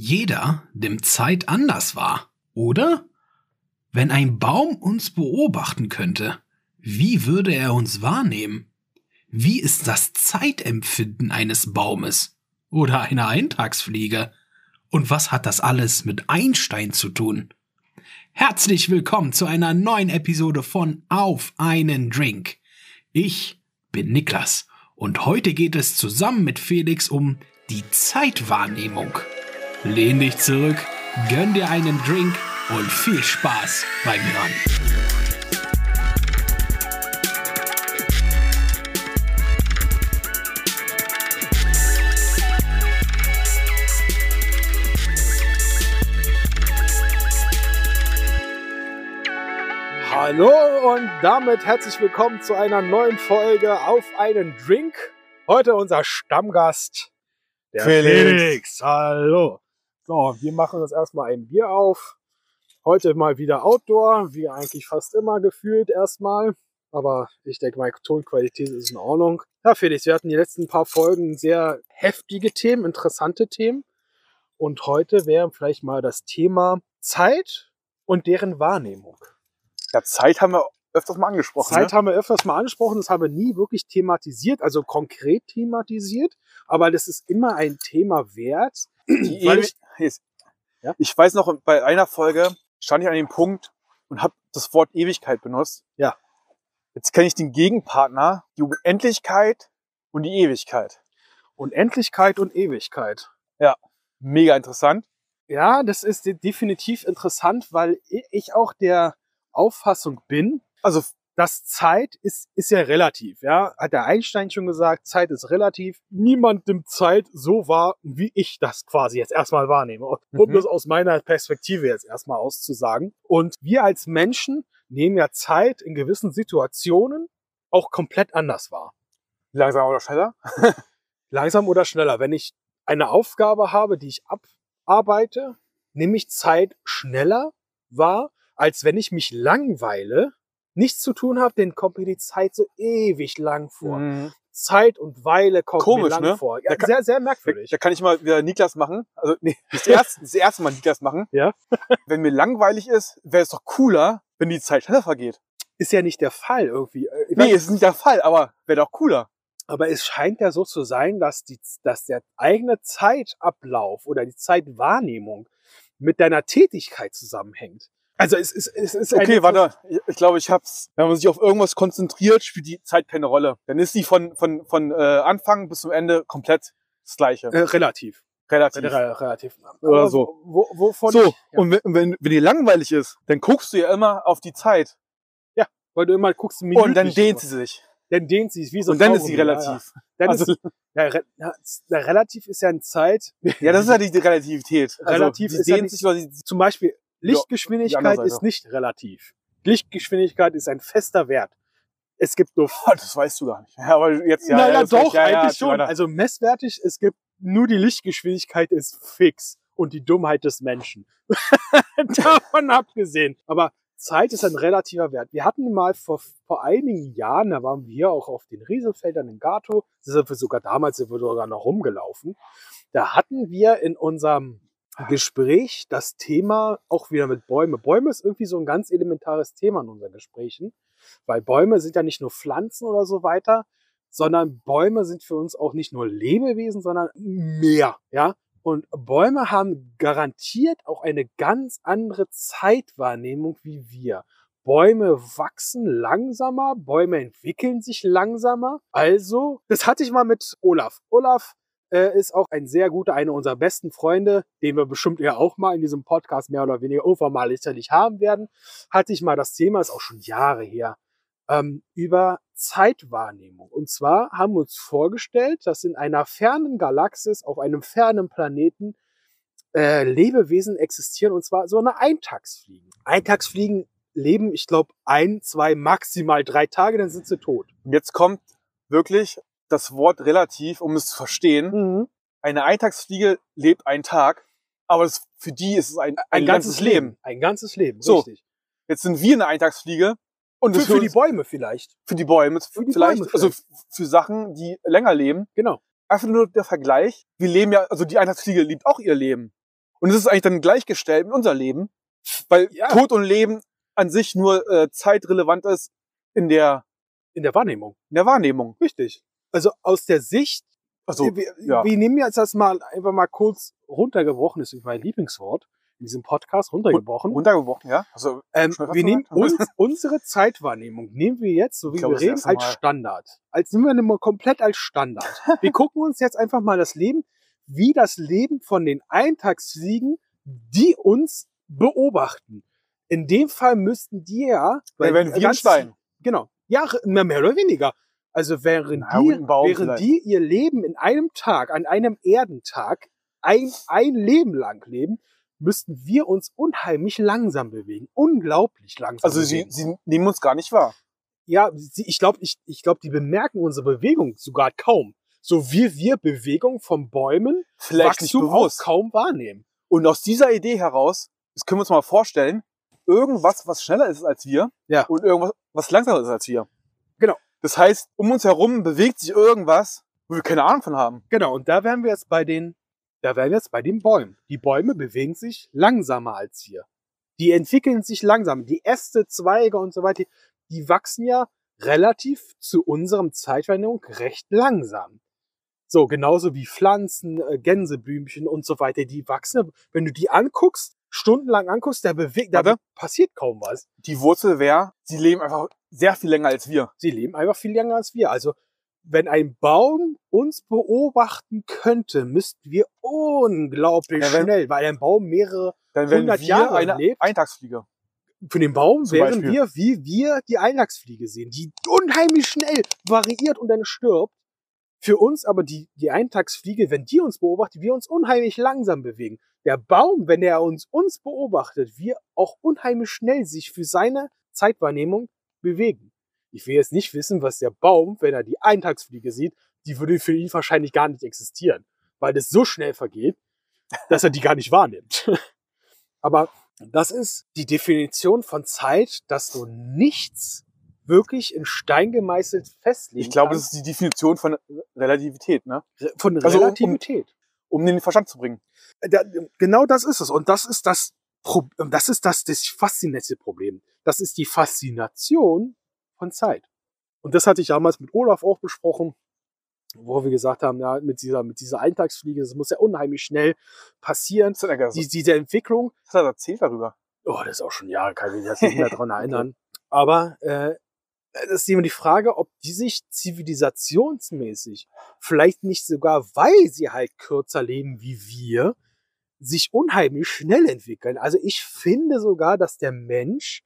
jeder nimmt Zeit anders wahr, oder? Wenn ein Baum uns beobachten könnte, wie würde er uns wahrnehmen? Wie ist das Zeitempfinden eines Baumes oder einer Eintagsfliege? Und was hat das alles mit Einstein zu tun? Herzlich willkommen zu einer neuen Episode von Auf einen Drink. Ich bin Niklas und heute geht es zusammen mit Felix um die Zeitwahrnehmung. Lehn dich zurück, gönn dir einen Drink und viel Spaß beim Hören. Hallo und damit herzlich willkommen zu einer neuen Folge auf einen Drink. Heute unser Stammgast, der Felix. Felix. Hallo. So, wir machen uns erstmal ein Bier auf. Heute mal wieder Outdoor, wie eigentlich fast immer gefühlt erstmal. Aber ich denke, meine Tonqualität ist in Ordnung. Ja, Felix, wir hatten die letzten paar Folgen sehr heftige Themen, interessante Themen. Und heute wäre vielleicht mal das Thema Zeit und deren Wahrnehmung. Ja, Zeit haben wir öfters mal angesprochen. Zeit ne? haben wir öfters mal angesprochen, das haben wir nie wirklich thematisiert, also konkret thematisiert, aber das ist immer ein Thema wert. Die ewig, jetzt, Ja? ich weiß noch, bei einer Folge stand ich an dem Punkt und habe das Wort Ewigkeit benutzt. Ja. Jetzt kenne ich den Gegenpartner, die Unendlichkeit und die Ewigkeit. Unendlichkeit und Ewigkeit. Mega interessant. Ja, das ist de- definitiv interessant, weil ich auch der Auffassung bin, Also dass Zeit ist, ist ja relativ. Ja, hat der Einstein schon gesagt, Zeit ist relativ. Niemand nimmt Zeit so wahr, wie ich das quasi jetzt erstmal wahrnehme. Um Mhm. das aus meiner Perspektive jetzt erstmal auszusagen. Und wir als Menschen nehmen ja Zeit in gewissen Situationen auch komplett anders wahr. langsam oder schneller. Langsam oder schneller. Wenn ich eine Aufgabe habe, die ich abarbeite, nehme ich Zeit schneller wahr, als wenn ich mich langweile, nichts zu tun habe, dann kommt mir die Zeit so ewig lang vor. Mhm. Zeit und Weile kommt Komisch, mir lang ne? vor. Ja, Da kann- sehr, sehr Da, merkwürdig. da kann ich mal wieder Niklas machen. Also nee, das erste, das erste Mal Niklas machen. Ja. Wenn mir langweilig ist, wäre es doch cooler, wenn die Zeit schneller vergeht. Ist ja nicht der Fall irgendwie. Äh, ich Nee, weiß- ist nicht der Fall, aber wäre doch cooler. Aber es scheint ja so zu sein, dass, die, dass der eigene Zeitablauf oder die Zeitwahrnehmung mit deiner Tätigkeit zusammenhängt. Also es ist, es ist Okay, warte. Ich, glaube, ich hab's. Wenn man sich auf irgendwas konzentriert, spielt die Zeit keine Rolle. Dann ist sie von, von, von äh, Anfang bis zum Ende komplett das Gleiche. Äh, relativ. Relativ. Re relativ. Oder Aber so. Wo, wovon So, ich, ja, und wenn, wenn, wenn dir langweilig ist, dann guckst du ja immer auf die Zeit. weil du immer guckst, Und dann dehnt sie sich. Dann dehnt sie, wie so Und dann ist sie relativ. Ja, ja. Dann Also, ist, ja, re, ja, ja, relativ ist ja eine Zeit. ja, das ist ja die Relativität. Also, Relativ die ist ja dehnt nicht- sich, weil sie, Zum Beispiel die Lichtgeschwindigkeit andere ist nicht relativ. Lichtgeschwindigkeit ist ein fester Wert. Es gibt nur oh, das weißt du gar nicht. Ja, aber jetzt, ja. Nein, ja, na das reicht. doch, ja, ja, eigentlich schon. weiter. Also messwertig, es gibt nur die Lichtgeschwindigkeit ist fix und die Dummheit des Menschen. Davon abgesehen. Aber Zeit ist ein relativer Wert. Wir hatten mal vor, vor einigen Jahren, da waren wir auch auf den Riesenfeldern in Gato, da sind wir sogar damals sind wir sogar noch rumgelaufen. Da hatten wir in unserem Gespräch das Thema auch wieder mit Bäume. Bäume ist irgendwie so ein ganz elementares Thema in unseren Gesprächen, weil Bäume sind ja nicht nur Pflanzen oder so weiter, sondern Bäume sind für uns auch nicht nur Lebewesen, sondern mehr, ja. Und Bäume haben garantiert auch eine ganz andere Zeitwahrnehmung wie wir. Bäume wachsen langsamer, Bäume entwickeln sich langsamer. Also, das hatte ich mal mit Olaf. Olaf äh, ist auch ein sehr guter, einer unserer besten Freunde, den wir bestimmt ja auch mal in diesem Podcast mehr oder weniger irgendwann mal sicherlich haben werden. Hatte ich mal das Thema, ist auch schon Jahre her, ähm, über Zeitwahrnehmung. Und zwar haben wir uns vorgestellt, dass in einer fernen Galaxis, auf einem fernen Planeten, äh, Lebewesen existieren, und zwar so eine Eintagsfliegen. Eintagsfliegen leben, ich glaube, ein, zwei, maximal drei Tage, dann sind sie tot. Jetzt kommt wirklich das Wort relativ, um es zu verstehen. Eine Eintagsfliege lebt einen Tag, aber das, für die ist es ein, ein, ganzes, Leben. Ein ganzes Leben, So. richtig. Jetzt sind wir eine Eintagsfliege und Für, für die Bäume vielleicht. für die Bäume, Für die vielleicht, Bäume also vielleicht. f- für Sachen, die länger leben. Genau. Einfach nur der Vergleich. Wir leben ja, also die Eintagsfliege lebt auch ihr Leben. Und es ist eigentlich dann gleichgestellt mit unser Leben, weil Ja. Tod und Leben an sich nur äh, zeitrelevant ist in der, In der Wahrnehmung. in der Wahrnehmung. Richtig. Also aus der Sicht, Also, wir, ja. wir nehmen jetzt das mal einfach mal kurz runtergebrochen, ist mein Lieblingswort in diesem Podcast, runtergebrochen. runtergebrochen, ja? Also, Ähm, wir nehmen uns, unsere Zeitwahrnehmung, nehmen wir jetzt, so wie Ich glaube, wir reden, als. Standard. Als nehmen wir mal komplett als Standard. wir gucken uns jetzt einfach mal das Leben, wie das Leben von den Eintagsfliegen, die uns beobachten. In dem Fall müssten die ja, dann werden wir ein ganz- Stein. Genau. Ja, mehr oder weniger. Also während, Na, die, während vielleicht. die ihr Leben in einem Tag, an einem Erdentag, ein, ein Leben lang leben, müssten wir uns unheimlich langsam bewegen. Unglaublich langsam Also, sie, bewegen. sie nehmen uns gar nicht wahr. ja, sie, ich glaube, ich, ich glaub, die bemerken unsere Bewegung sogar kaum. So wie wir Bewegung von Bäumen, Vielleicht nicht Wachstum bewusst. kaum wahrnehmen. Und aus dieser Idee heraus, das können wir uns mal vorstellen, irgendwas, was schneller ist als wir Ja. und irgendwas, was langsamer ist als wir. Genau. Das heißt, um uns herum bewegt sich irgendwas, wo wir keine Ahnung von haben. Genau, und da wären wir jetzt bei den, da wären wir jetzt bei den Bäumen. Die Bäume bewegen sich langsamer als wir. Die entwickeln sich langsam. Die Äste, Zweige und so weiter, die wachsen ja relativ zu unserem Zeitwahrnehmung recht langsam. So, genauso wie Pflanzen, äh, Gänseblümchen und so weiter, die wachsen. Wenn du die anguckst, stundenlang anguckst, da bewegt, da passiert kaum was. Die Wurzel wäre, sie leben einfach sehr viel länger als wir. Sie leben einfach viel länger als wir. Also, wenn ein Baum uns beobachten könnte, müssten wir unglaublich Ja, wenn- schnell, weil ein Baum mehrere, Dann wären 100 wir Jahre eine lebt. Eintagsfliege. für den Baum Zum wären Beispiel. wir, wie wir die Eintagsfliege sehen, die unheimlich schnell variiert und dann stirbt. Für uns aber die, die Eintagsfliege, wenn die uns beobachtet, wir uns unheimlich langsam bewegen. Der Baum, wenn er uns, uns beobachtet, wir auch unheimlich schnell sich für seine Zeitwahrnehmung bewegen. Ich will jetzt nicht wissen, was der Baum, wenn er die Eintagsfliege sieht, die würde für ihn wahrscheinlich gar nicht existieren, weil das so schnell vergeht, dass er die gar nicht wahrnimmt. Aber das ist die Definition von Zeit, dass du nichts wirklich in Stein gemeißelt festlegen Ich glaube, das ist die Definition von Relativität, ne? Von also um- Relativität. Um den Verstand zu bringen. Da, genau das ist es. Und das ist das, Pro- das ist das, das faszinierende Problem. Das ist die Faszination von Zeit. Und das hatte ich damals mit Olaf auch besprochen, wo wir gesagt haben, ja, mit dieser, mit dieser Eintagsfliege, das muss ja unheimlich schnell passieren. Er? Die, diese Entwicklung, Was hat er erzählt darüber? Oh, das ist auch schon Jahre, kann ich mich jetzt nicht mehr dran erinnern. Aber äh, das ist immer die Frage, ob die sich zivilisationsmäßig, vielleicht nicht sogar, weil sie halt kürzer leben wie wir, sich unheimlich schnell entwickeln. Also ich finde sogar, dass der Mensch,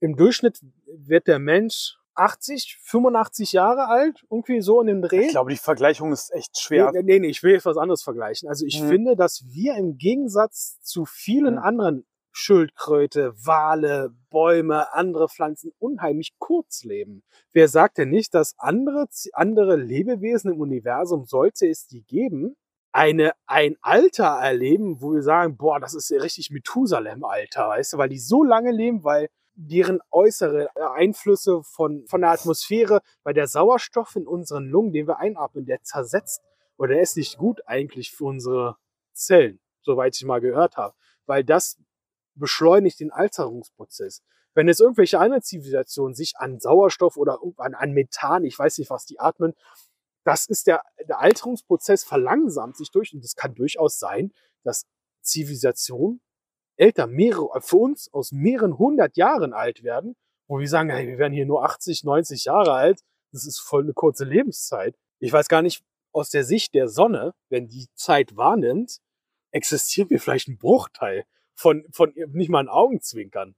im Durchschnitt wird der Mensch 80, 85 Jahre alt, irgendwie so in dem Dreh. Ich glaube, die Vergleichung ist echt schwer. Nee, nee, nee, ich will jetzt was anderes vergleichen. Also ich Mhm. finde, dass wir im Gegensatz zu vielen Mhm. anderen Schildkröte, Wale, Bäume, andere Pflanzen unheimlich kurz leben. Wer sagt denn nicht, dass andere, andere Lebewesen im Universum, sollte es die geben, eine, ein Alter erleben, wo wir sagen, boah, das ist ja richtig Methusalem-Alter, weißt du, weil die so lange leben, weil deren äußere Einflüsse von, von der Atmosphäre, weil der Sauerstoff in unseren Lungen, den wir einatmen, der zersetzt oder der ist nicht gut eigentlich für unsere Zellen, soweit ich mal gehört habe, weil das beschleunigt den Alterungsprozess. Wenn jetzt irgendwelche anderen Zivilisationen sich an Sauerstoff oder an, an Methan, ich weiß nicht, was die atmen, das ist der, der Alterungsprozess verlangsamt sich durch und es kann durchaus sein, dass Zivilisationen älter, mehrere, für uns aus mehreren hundert Jahren alt werden, wo wir sagen, hey, wir werden hier nur 80, 90 Jahre alt, das ist voll eine kurze Lebenszeit. Ich weiß gar nicht, aus der Sicht der Sonne, wenn die Zeit wahrnimmt, existieren wir vielleicht ein Bruchteil von, von nicht mal ein Augenzwinkern.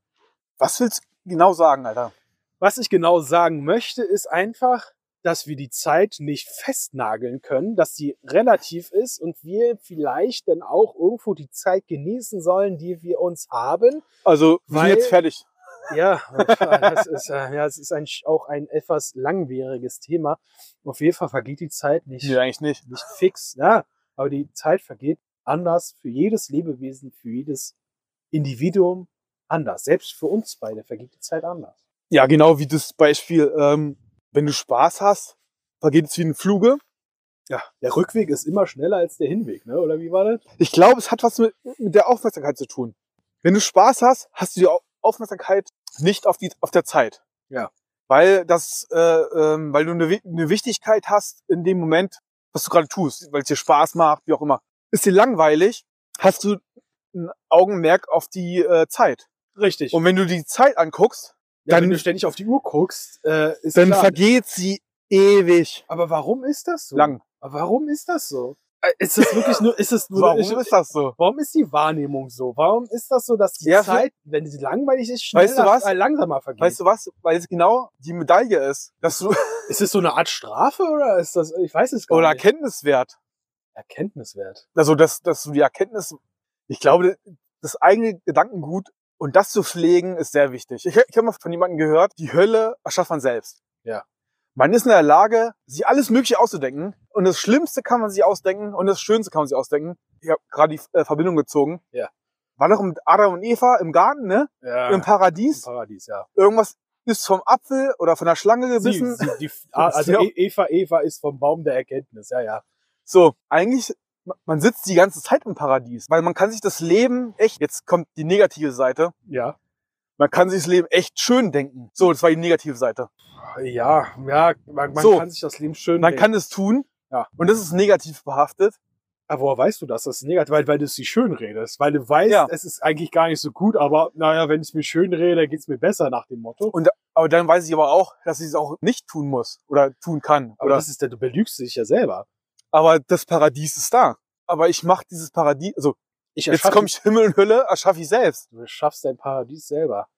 Was willst du genau sagen, Alter? Was ich genau sagen möchte, ist einfach, dass wir die Zeit nicht festnageln können, dass sie relativ ist und wir vielleicht dann auch irgendwo die Zeit genießen sollen, die wir uns haben. Also, wir sind jetzt fertig. Ja, das ist, äh, ja, es ist ein, auch ein etwas langwieriges Thema. Auf jeden Fall vergeht die Zeit nicht, Nee, eigentlich nicht. nicht fix. Ja, aber die Zeit vergeht anders für jedes Lebewesen, für jedes Individuum anders. Selbst für uns beide vergeht die Zeit anders. Ja, genau wie das Beispiel, ähm, wenn du Spaß hast, vergeht es wie ein Fluge. Ja, der Rückweg ist immer schneller als der Hinweg, ne? Oder wie war das? Ich glaube, es hat was mit, mit der Aufmerksamkeit zu tun. Wenn du Spaß hast, hast du die Au- Aufmerksamkeit nicht auf die auf der Zeit. Ja. Weil das, äh, ähm, weil du eine, eine Wichtigkeit hast in dem Moment, was du gerade tust, weil es dir Spaß macht, wie auch immer. Ist dir langweilig, hast du ein Augenmerk auf die äh, Zeit. Richtig. Und wenn du die Zeit anguckst, ja, dann- wenn du ständig auf die Uhr guckst, äh, ist dann klar. vergeht sie ewig Aber warum ist das so? lang. Aber warum ist das so? Äh, Ist das wirklich nur, ist es nur, Warum ist, ist das so? warum ist die Wahrnehmung so? Warum ist das so, dass die Ja, Zeit, wenn sie langweilig ist, schneller, Weißt du was? Äh, langsamer vergeht? Weißt du was? Weil es genau die Medaille ist, dass du ist es so eine Art Strafe oder ist das, ich weiß es gar oder nicht. Erkenntniswert. Erkenntniswert. Also dass, dass du die Erkenntnis, ich glaube, das eigene Gedankengut und das zu pflegen ist sehr wichtig. Ich, ich habe mal von jemandem gehört, die Hölle erschafft man selbst. Ja. Man ist in der Lage, sich alles Mögliche auszudenken. Und das Schlimmste kann man sich ausdenken und das Schönste kann man sich ausdenken. Ich habe gerade die äh, Verbindung gezogen. Ja. War doch mit Adam und Eva im Garten, ne? Ja. Im Im Paradies. Paradies, ja. Irgendwas ist vom Apfel oder von der Schlange gebissen. Sie, sie, die, ah, also. E- Eva, Eva ist vom Baum der Erkenntnis, ja, ja. So, eigentlich, man sitzt die ganze Zeit im Paradies, weil man kann sich das Leben echt, jetzt kommt die negative Seite, Ja. man kann sich das Leben echt schön denken. So, das war die negative Seite. Ja, ja, man, man So. kann sich das Leben schön Man denken. kann es tun Ja. und das ist negativ behaftet. Aber woher weißt du das? Das ist negativ, weil, weil du es dir schön redest. Weil du weißt, Ja. es ist eigentlich gar nicht so gut, aber naja, wenn ich es mir schön rede, geht's mir besser nach dem Motto. Und aber dann weiß ich aber auch, dass ich es auch nicht tun muss oder tun kann. Aber oder, das ist du belügst dich ja selber. Aber das Paradies ist da. Aber ich mache dieses Paradies, also Ich jetzt komme ich Himmel und Hölle, erschaffe ich selbst. Du schaffst dein Paradies selber.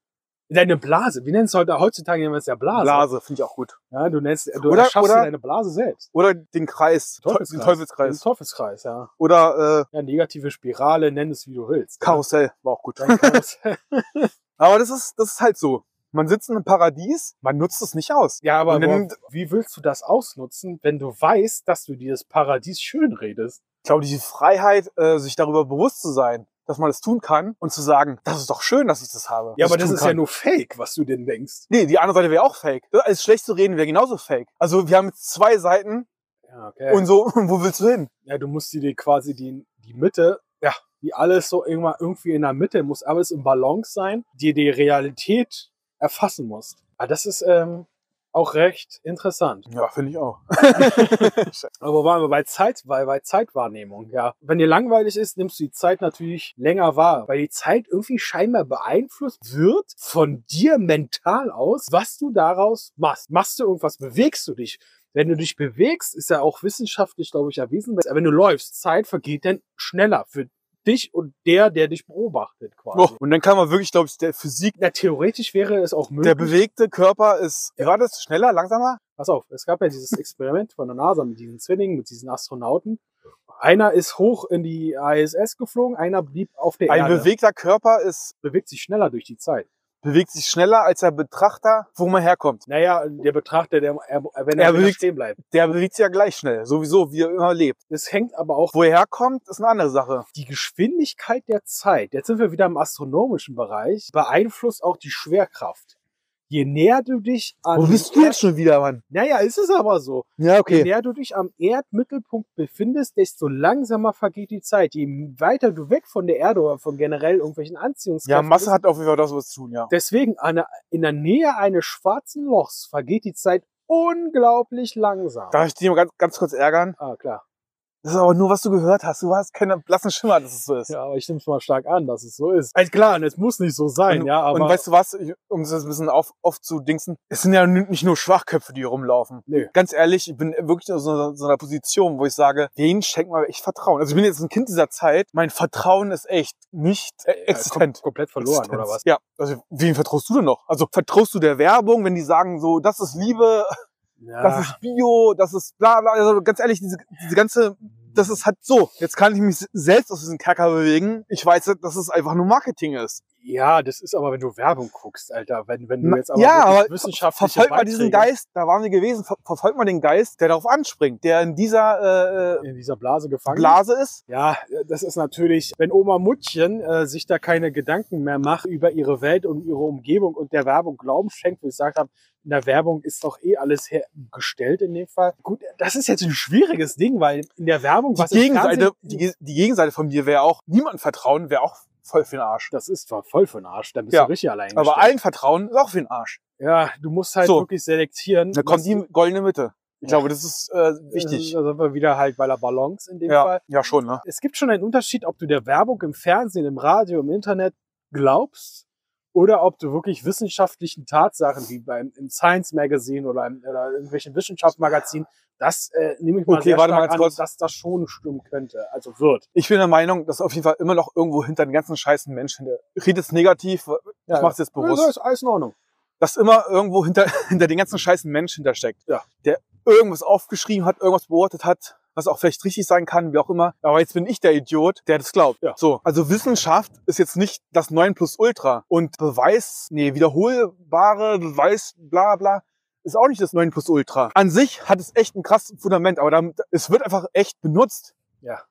Deine Blase. Wie nennst du heute, heutzutage nennen wir es ja Blase. Blase, finde ich auch gut. Ja, du nennst, du Oder- erschaffst oder- deine Blase selbst. Oder den Kreis, Teufelskreis. den Teufelskreis. Den Teufelskreis, ja. Oder äh, Ja, negative Spirale, nenn es wie du willst. Karussell, war auch gut. Karussell. Aber das ist, das ist halt so. Man sitzt in einem Paradies, man nutzt es nicht aus. ja, aber wo, wie willst du das ausnutzen, wenn du weißt, dass du dir das Paradies schön redest? Ich glaube, diese Freiheit, äh, sich darüber bewusst zu sein, dass man das tun kann und zu sagen, das ist doch schön, dass ich das habe. Ja, aber das ist kann. ja nur Fake, was du denn denkst. Nee, die andere Seite wäre auch fake. Das alles schlecht zu reden wäre genauso fake. Also wir haben jetzt zwei Seiten Ja, okay. und so, wo willst du hin? ja, du musst dir quasi die, die Mitte, ja, wie alles so irgendwann irgendwie in der Mitte, muss alles im Balance sein, die die Realität erfassen musst. Aber das ist ähm, auch recht interessant. Ja, finde ich auch. Aber wo waren wir bei Zeit, bei, bei Zeitwahrnehmung, ja. Wenn dir langweilig ist, nimmst du die Zeit natürlich länger wahr, weil die Zeit irgendwie scheinbar beeinflusst wird von dir mental aus, was du daraus machst. Machst du irgendwas, bewegst du dich? Wenn du dich bewegst, ist ja auch wissenschaftlich, glaube ich, erwiesen. Wenn du läufst, Zeit vergeht dann schneller für dich und der, der dich beobachtet, quasi. Oh, und dann kann man wirklich, glaube ich, der Physik, Na, theoretisch wäre es auch möglich. der bewegte Körper ist, wie war das, schneller, langsamer? Pass auf, es gab ja dieses Experiment von der NASA mit diesen Zwillingen, mit diesen Astronauten. Einer ist hoch in die ISS geflogen, einer blieb auf der Ein Erde. bewegter Körper ist, bewegt sich schneller durch die Zeit. Bewegt sich schneller als der Betrachter, wo man herkommt. Naja, der Betrachter, der, er, wenn Er er, bewegt- stehen bleibt. Der bewegt sich ja gleich schnell, sowieso, wie er immer lebt. Das hängt aber auch Wo er herkommt, ist eine andere Sache. die Geschwindigkeit der Zeit. Jetzt sind wir wieder im astronomischen Bereich. Beeinflusst auch die Schwerkraft. Je näher du dich an Wo bist du jetzt schon wieder, Mann? Naja, ist es aber so. Ja, Je näher du dich am Erdmittelpunkt befindest, desto langsamer vergeht die Zeit. Je weiter du weg von der Erde oder von generell irgendwelchen Ja, Anziehungskräften Masse bist, hat auf jeden Fall das was zu tun, ja. Deswegen, der- in der Nähe eines schwarzen Lochs vergeht die Zeit unglaublich langsam. Darf ich dich mal ganz, ganz kurz ärgern? ah, klar. Das ist aber nur, was du gehört hast. Du hast keinen blassen Schimmer, dass es so ist. Ja, aber ich nehme es mal stark an, dass es so ist. Also klar, und es muss nicht so sein, und, ja, aber. und weißt du was, ich, um das ein bisschen auf, aufzudingsen, es sind ja nicht nur Schwachköpfe, die hier rumlaufen. Nö. Ganz ehrlich, ich bin wirklich in so, so einer Position, wo ich sage, denen schenkt man echt Vertrauen. Also ich bin jetzt ein Kind dieser Zeit, mein Vertrauen ist echt nicht äh, Ja, existent. kom komplett verloren, Existenz. oder was? Ja, also wem vertraust du denn noch? Also vertraust du der Werbung, wenn die sagen so, das ist Liebe, Ja, das ist Bio, das ist bla bla. Also ganz ehrlich, diese, diese ganze, das ist halt so. Jetzt kann ich mich selbst aus diesem Kerker bewegen. Ich weiß, dass es einfach nur Marketing ist. Ja, das ist aber, wenn du Werbung guckst, Alter. Wenn, wenn du jetzt aber ja, aber wissenschaftliche verfolgt mal diesen Geist, da waren wir gewesen, ver verfolgt mal den Geist, der darauf anspringt, der in dieser äh, in dieser Blase gefangen Blase ist. Ja, das ist natürlich, wenn Oma Muttchen äh, sich da keine Gedanken mehr macht über ihre Welt und ihre Umgebung und der Werbung Glauben schenkt, wie ich gesagt habe, in der Werbung ist doch eh alles hergestellt in dem Fall. Gut, das ist jetzt ein schwieriges Ding, weil in der Werbung, was Die im Gegenseite, die, die Gegenseite von mir wäre auch, niemandem vertrauen, wäre auch voll für den Arsch. das ist zwar voll für den Arsch, da bist Ja, du richtig allein. Aber gestellt. allen vertrauen ist auch für den Arsch. Ja, du musst halt So. wirklich selektieren. Da kommt die goldene Mitte. Ich Ja. glaube, das ist äh, wichtig. Da sind wir wieder halt bei der Balance in dem Ja, Fall. ja, schon, ne? Es gibt schon einen Unterschied, ob du der Werbung im Fernsehen, im Radio, im Internet glaubst oder ob du wirklich wissenschaftlichen Tatsachen wie beim im Science Magazine oder, im, oder irgendwelchen Wissenschaftsmagazinen, das äh, nehme ich mal Okay, sehr warte mal stark ganz an, kurz. dass das schon stimmen könnte, also wird. Ich bin der Meinung, dass auf jeden Fall immer noch irgendwo hinter den ganzen scheißen Menschen, der redet jetzt negativ, ich mach's jetzt Ja, bewusst, ist alles in Ordnung. dass immer irgendwo hinter, hinter den ganzen scheißen Menschen hintersteckt. Ja. Der irgendwas aufgeschrieben hat, irgendwas beobachtet hat, was auch vielleicht richtig sein kann, wie auch immer. Aber jetzt bin ich der Idiot, der das glaubt. Ja. So. Also Wissenschaft ist jetzt nicht das 9 plus Ultra. Und Beweis, nee, wiederholbare Beweis, bla, bla, ist auch nicht das 9 plus Ultra. An sich hat es echt ein krasses Fundament, aber damit, es wird einfach echt benutzt Ja.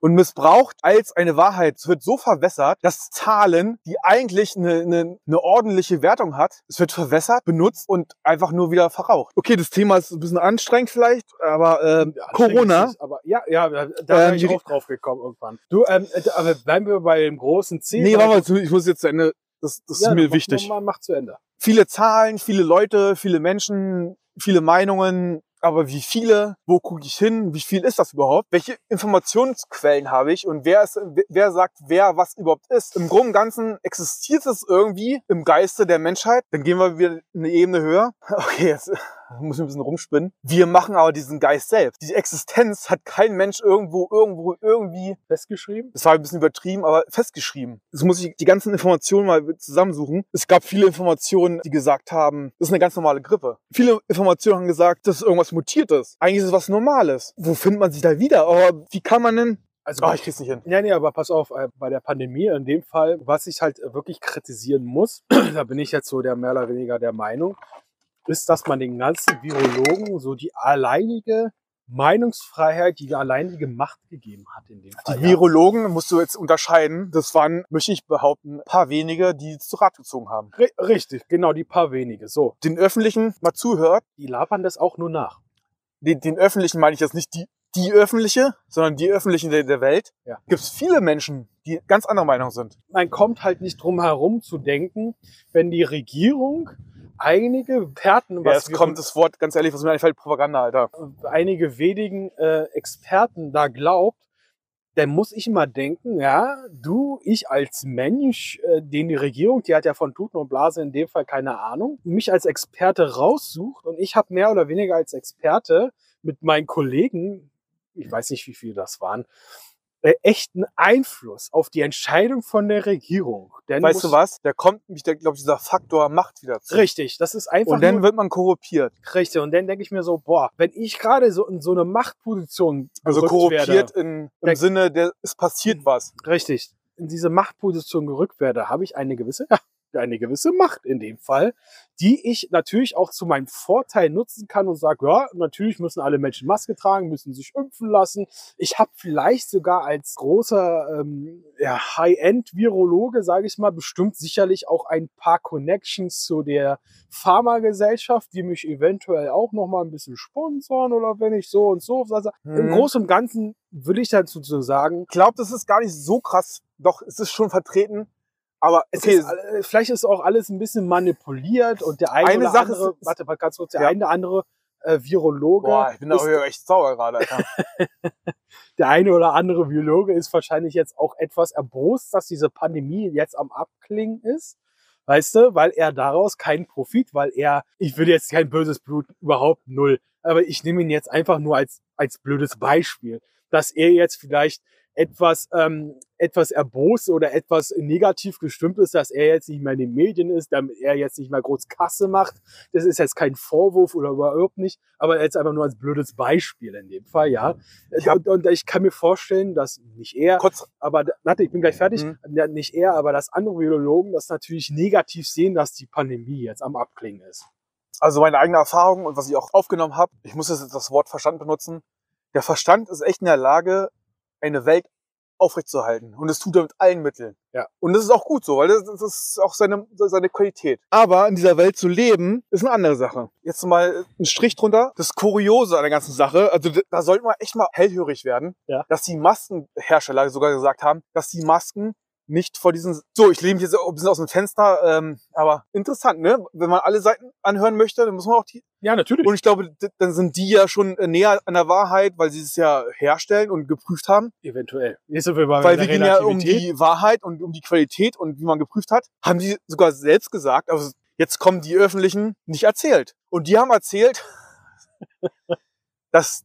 Und missbraucht als eine Wahrheit. Es wird so verwässert, dass Zahlen, die eigentlich eine, eine, eine ordentliche Wertung hat, es wird verwässert, benutzt und einfach nur wieder verraucht. Okay, das Thema ist ein bisschen anstrengend vielleicht, aber ähm, Ja, Corona, ist Aber ja, ja, da Ähm, wäre ich auch drauf gekommen irgendwann. Du, ähm, äh, aber bleiben wir bei dem großen Ziel. nee, warte mal, ich muss jetzt zu Ende, das, das Ja, ist mir mach- wichtig. Mach, mach zu Ende. Viele Zahlen, viele Leute, viele Menschen, viele Meinungen, aber wie viele, wo gucke ich hin, wie viel ist das überhaupt? Welche Informationsquellen habe ich und wer, ist, wer sagt, wer was überhaupt ist? Im Groben und Ganzen existiert es irgendwie im Geiste der Menschheit. Dann gehen wir wieder eine Ebene höher. Okay, jetzt muss ich ein bisschen rumspinnen. Wir machen aber diesen Geist selbst. Die Existenz hat kein Mensch irgendwo, irgendwo, irgendwie Festgeschrieben? das war ein bisschen übertrieben, aber festgeschrieben. Jetzt muss ich die ganzen Informationen mal zusammensuchen. Es gab viele Informationen, die gesagt haben, das ist eine ganz normale Grippe. Viele Informationen haben gesagt, dass irgendwas mutiert ist. Eigentlich ist es was Normales. Wo findet man sich da wieder? Aber wie kann man denn? Also Oh, ich krieg's nicht hin. Ja, nee, aber pass auf, äh, bei der Pandemie in dem Fall, was ich halt wirklich kritisieren muss, da bin ich jetzt so der mehr oder weniger der Meinung, ist, dass man den ganzen Virologen so die alleinige Meinungsfreiheit, die alleinige Macht gegeben hat in dem Fall. Die Virologen musst du jetzt unterscheiden. Das waren, möchte ich behaupten, ein paar wenige, die zu Rat gezogen haben. Ri- Richtig, genau, die paar wenige. So, Den öffentlichen mal zuhört. die labern das auch nur nach. Den, den öffentlichen meine ich jetzt nicht die, die öffentliche, sondern die öffentlichen der, der Welt. Ja. Gibt es viele Menschen, die ganz anderer Meinung sind. Man kommt halt nicht drum herum zu denken, wenn die Regierung einige Experten, Ja, was es wir- kommt das Wort, ganz ehrlich, was mir einfällt, Propaganda, Alter. einige wenigen äh, Experten da glaubt, dann muss ich immer denken, ja, du, ich als Mensch, äh, den die Regierung, die hat ja von Tuten und Blase in dem Fall keine Ahnung, mich als Experte raussucht und ich habe mehr oder weniger als Experte mit meinen Kollegen, ich weiß nicht, wie viele das waren, äh, echten Einfluss auf die Entscheidung von der Regierung. Denn Weißt du was? Da kommt der, glaube ich, dieser Faktor Macht wieder zu. Richtig, das ist einfach Und dann wird man korruptiert. richtig. Und dann denke ich mir so, boah, wenn ich gerade so in so eine Machtposition Also gerückt korruptiert werde, in, im Sinne, der, es passiert was. richtig, in diese Machtposition gerückt werde, habe ich eine gewisse, ja, eine gewisse Macht in dem Fall, die ich natürlich auch zu meinem Vorteil nutzen kann und sage, ja, natürlich müssen alle Menschen Maske tragen, müssen sich impfen lassen. Ich habe vielleicht sogar als großer ähm, ja, High-End-Virologe, sage ich mal, bestimmt sicherlich auch ein paar Connections zu der Pharmagesellschaft, die mich eventuell auch noch mal ein bisschen sponsern oder wenn ich so und so. Also Im Mhm. Großen und Ganzen will ich dazu sagen, Ich glaube, das ist gar nicht so krass. Doch, es ist schon vertreten. Aber Es okay, ist, all- vielleicht ist auch alles ein bisschen manipuliert und der eine, Eine oder Sache andere, ist- warte mal ganz kurz, der Ja. eine oder andere äh, Virologe, boah, ich bin ist, auch echt sauer gerade, Alter. der eine oder andere Virologe ist wahrscheinlich jetzt auch etwas erbost, dass diese Pandemie jetzt am Abklingen ist. Weißt du, weil er daraus keinen Profit, weil er, ich will jetzt kein böses Blut, überhaupt null. Aber ich nehme ihn jetzt einfach nur als, als blödes Beispiel, dass er jetzt vielleicht etwas, ähm, etwas erbost oder etwas negativ gestimmt ist, dass er jetzt nicht mehr in den Medien ist, damit er jetzt nicht mehr groß Kasse macht. Das ist jetzt kein Vorwurf oder überhaupt nicht, aber jetzt einfach nur als blödes Beispiel in dem Fall, ja. Ich und, und ich kann mir vorstellen, dass nicht er, Kurz, aber warte, ich bin gleich fertig. Mhm. Nicht er, aber dass andere Virologen das natürlich negativ sehen, dass die Pandemie jetzt am Abklingen ist. also meine eigene Erfahrung und was ich auch aufgenommen habe, ich muss jetzt das Wort Verstand benutzen. Der Verstand ist echt in der Lage, eine Welt aufrechtzuerhalten. Und es tut er mit allen Mitteln. Ja. Und das ist auch gut so, weil das, das ist auch seine, seine Qualität. Aber in dieser Welt zu leben, ist eine andere Sache. Jetzt mal ein Strich drunter. Das Kuriose an der ganzen Sache, also da sollte man echt mal hellhörig werden, Ja. dass die Maskenhersteller sogar gesagt haben, dass die Masken nicht vor diesen. So, ich lehne mich jetzt ein bisschen aus dem Fenster, ähm, aber interessant, ne? Wenn man alle Seiten anhören möchte, dann muss man auch die. Ja, natürlich. Und ich glaube, dann sind die ja schon äh, näher an der Wahrheit, weil sie es ja herstellen und geprüft haben. Eventuell. Jetzt sind wir bei Weil wir gehen ja um die Wahrheit und um die Qualität und wie man geprüft hat. Haben die sogar selbst gesagt, also jetzt kommen die Öffentlichen nicht erzählt. Und die haben erzählt, dass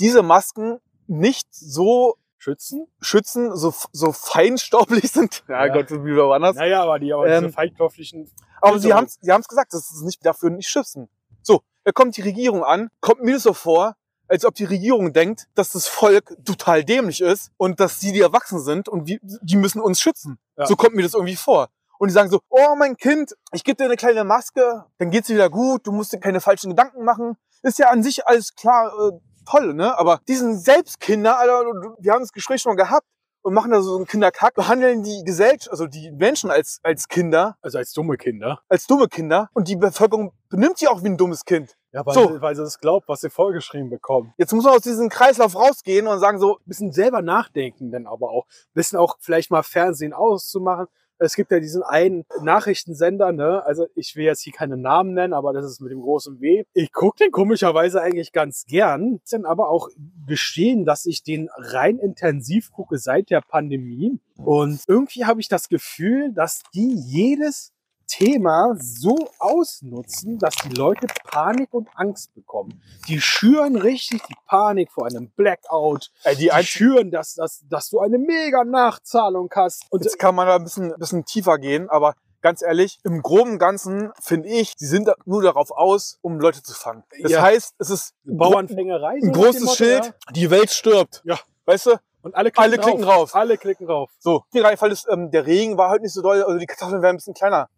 diese Masken nicht so schützen. schützen, so, so feinstaublich sind. Ja, Ja. Gott, wie wir anders. Naja, aber die aber Ähm, diese feinstofflichen. Aber sie haben sie haben's gesagt, das ist nicht dafür nicht schützen. So, da kommt die Regierung an, kommt mir das so vor, als ob die Regierung denkt, dass das Volk total dämlich ist und dass sie die Erwachsen sind und wir, die müssen uns schützen. Ja. So kommt mir das irgendwie vor. Und die sagen so, oh mein Kind, ich gebe dir eine kleine Maske, dann geht's dir wieder gut, du musst dir keine falschen Gedanken machen. Ist ja an sich alles klar, äh, toll, ne? Aber die sind selbst Kinder, Alter, wir haben das Gespräch schon gehabt und machen da so einen Kinderkack, behandeln die Gesellschaft, also die Menschen als, als Kinder Also als dumme Kinder. als dumme Kinder und die Bevölkerung benimmt sich auch wie ein dummes Kind. Ja, weil, So. sie, weil sie das glaubt, was sie vorgeschrieben bekommen. Jetzt muss man aus diesem Kreislauf rausgehen und sagen so, bisschen selber nachdenken, dann aber auch. Bisschen auch vielleicht mal Fernsehen auszumachen. Es gibt ja diesen einen Nachrichtensender, ne? Also ich will jetzt hier keine Namen nennen, aber das ist mit dem großen W. Ich gucke den komischerweise eigentlich ganz gern. Dann aber auch gestehen, dass ich den rein intensiv gucke seit der Pandemie. Und irgendwie habe ich das Gefühl, dass die jedes Thema so ausnutzen, dass die Leute Panik und Angst bekommen. Die schüren richtig die Panik vor einem Blackout. ey, die Die ein schüren, dass, dass, dass du eine mega Nachzahlung hast. Und jetzt kann man da ein bisschen, bisschen tiefer gehen, aber ganz ehrlich, im groben Ganzen finde ich, sie sind nur darauf aus, um Leute zu fangen. Das Ja. heißt, es ist ein Bauernfängerei. so ein großes Schild, ja. die Welt stirbt. Ja. Weißt du? Und alle klicken, Alle klicken rauf. rauf. Alle klicken rauf. So, der Fall ist, ähm, der Regen war heute nicht so doll, also die Kartoffeln werden ein bisschen kleiner.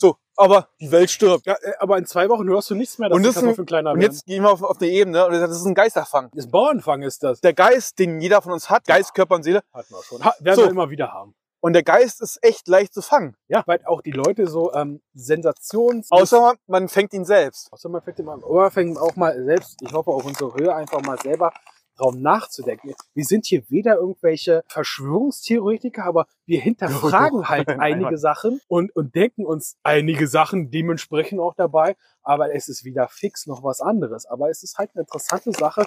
So, aber die Welt stirbt. Ja, äh, aber in zwei Wochen hörst du nichts mehr, dass Und die das ein- Kartoffeln kleiner Und werden. jetzt gehen wir auf, auf eine Ebene und das ist ein Geisterfang. Das Bauernfang ist das. Der Geist, den jeder von uns hat, Geist, Körper und Seele, Hatten wir schon. Ha, werden So. wir immer wieder haben. und der Geist ist echt leicht zu fangen. Ja, weil auch die Leute so ähm, Sensations... Außer man, man fängt ihn selbst. Außer man fängt immer an. Oder fängt auch mal selbst, ich hoffe auf unsere Höhe, einfach mal selber darum nachzudenken. Wir sind hier weder irgendwelche Verschwörungstheoretiker, aber wir hinterfragen halt einige Sachen und, und denken uns einige Sachen dementsprechend auch dabei. Aber es ist weder fix noch was anderes. Aber es ist halt eine interessante Sache.